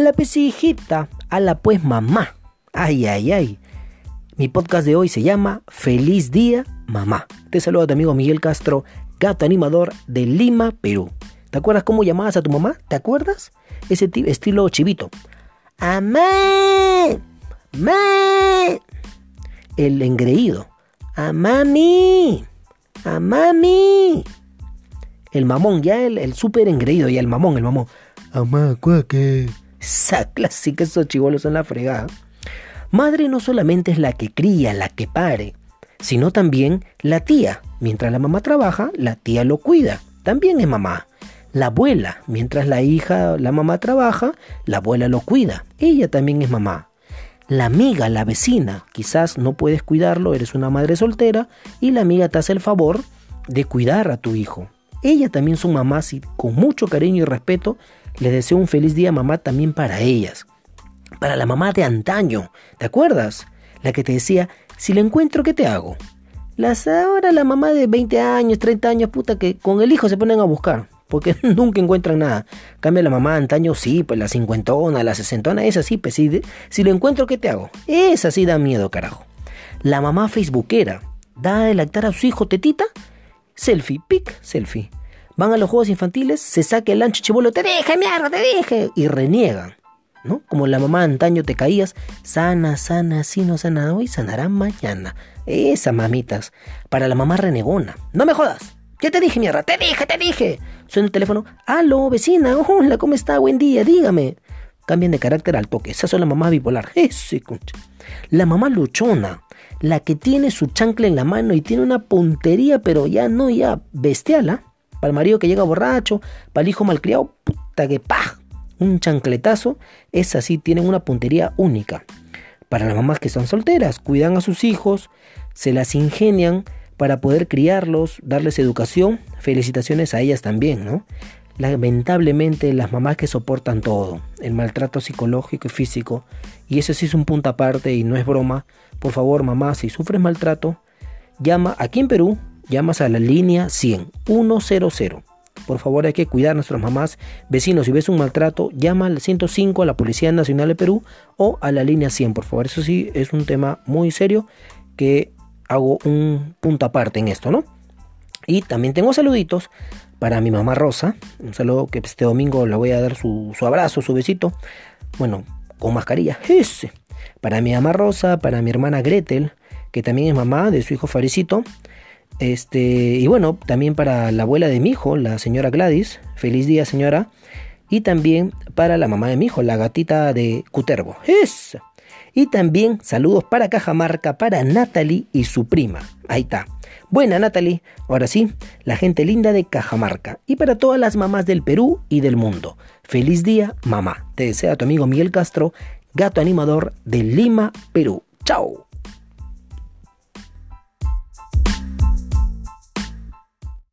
La pesijita, a la pues mamá. Ay, ay, ay. Mi podcast de hoy se llama Feliz Día Mamá. Te saluda tu amigo Miguel Castro, gato animador de Lima, Perú. ¿Te acuerdas cómo llamabas a tu mamá? ¿Te acuerdas? Ese estilo chivito. ¡Amá! ¡Ma! El engreído. ¡A mami! ¡A mami! El mamón, ya el, el súper engreído, ya el mamón, el mamón. ¡Amá, que esa clásica, esos chivolos son la fregada. Madre no solamente es la que cría, la que pare, sino también la tía. Mientras la mamá trabaja, la tía lo cuida. También es mamá. La abuela, mientras la hija, la mamá trabaja, la abuela lo cuida. Ella también es mamá. La amiga, la vecina, quizás no puedes cuidarlo, eres una madre soltera y la amiga te hace el favor de cuidar a tu hijo. Ella también son mamás y con mucho cariño y respeto les deseo un feliz día mamá también para ellas. Para la mamá de antaño, ¿te acuerdas? La que te decía, si lo encuentro, ¿qué te hago? Las ahora la mamá de 20 años, 30 años, puta, que con el hijo se ponen a buscar, porque nunca encuentran nada. Cambia la mamá antaño, sí, pues la cincuentona, la sesentona, esa sí, pues si, si lo encuentro, ¿qué te hago? Esa sí da miedo, carajo. La mamá facebookera, da de lactar a su hijo tetita, selfie, pic, selfie. Van a los juegos infantiles, se saca el ancho chivolo, te dije, mierda, te dije, y reniegan. ¿No? Como la mamá antaño te caías, sana, sana, si no sana hoy, sanará mañana. Esas mamitas. Para la mamá renegona. No me jodas. Ya te dije, mierda, te dije, te dije. Suena el teléfono. Aló, vecina, hola, ¿cómo está? Buen día, dígame. Cambian de carácter al toque. Esa son la mamá bipolar. Ese concha. La mamá luchona. La que tiene su chancla en la mano y tiene una puntería, pero ya no, ya bestial, ¿ah? Para el marido que llega borracho, para el hijo malcriado, puta que pa, un chancletazo, es así, tienen una puntería única. Para las mamás que son solteras, cuidan a sus hijos, se las ingenian para poder criarlos, darles educación, felicitaciones a ellas también, ¿no? Lamentablemente las mamás que soportan todo, el maltrato psicológico y físico, y eso sí es un punto aparte y no es broma, por favor mamá, si sufres maltrato, llama aquí en Perú llamas a la línea 100 100. Por favor, hay que cuidar a nuestras mamás. Vecinos, si ves un maltrato, llama al 105 a la Policía Nacional de Perú o a la línea 100, por favor. Eso sí es un tema muy serio que hago un punto aparte en esto, ¿no? Y también tengo saluditos para mi mamá Rosa. Un saludo que este domingo le voy a dar su, abrazo, su besito. Bueno, con mascarilla. Ese. Para mi mamá Rosa, para mi hermana Gretel, que también es mamá de su hijo Farisito. Este, y bueno, también para la abuela de mi hijo, la señora Gladys, feliz día señora. Y también para la mamá de mi hijo, la gatita de Cuterbo. ¡Es! Y también saludos para Cajamarca, para Natalie y su prima. Ahí está. Buena Natalie, ahora sí, la gente linda de Cajamarca. Y para todas las mamás del Perú y del mundo. Feliz día, mamá. Te desea tu amigo Miguel Castro, gato animador de Lima, Perú. Chao.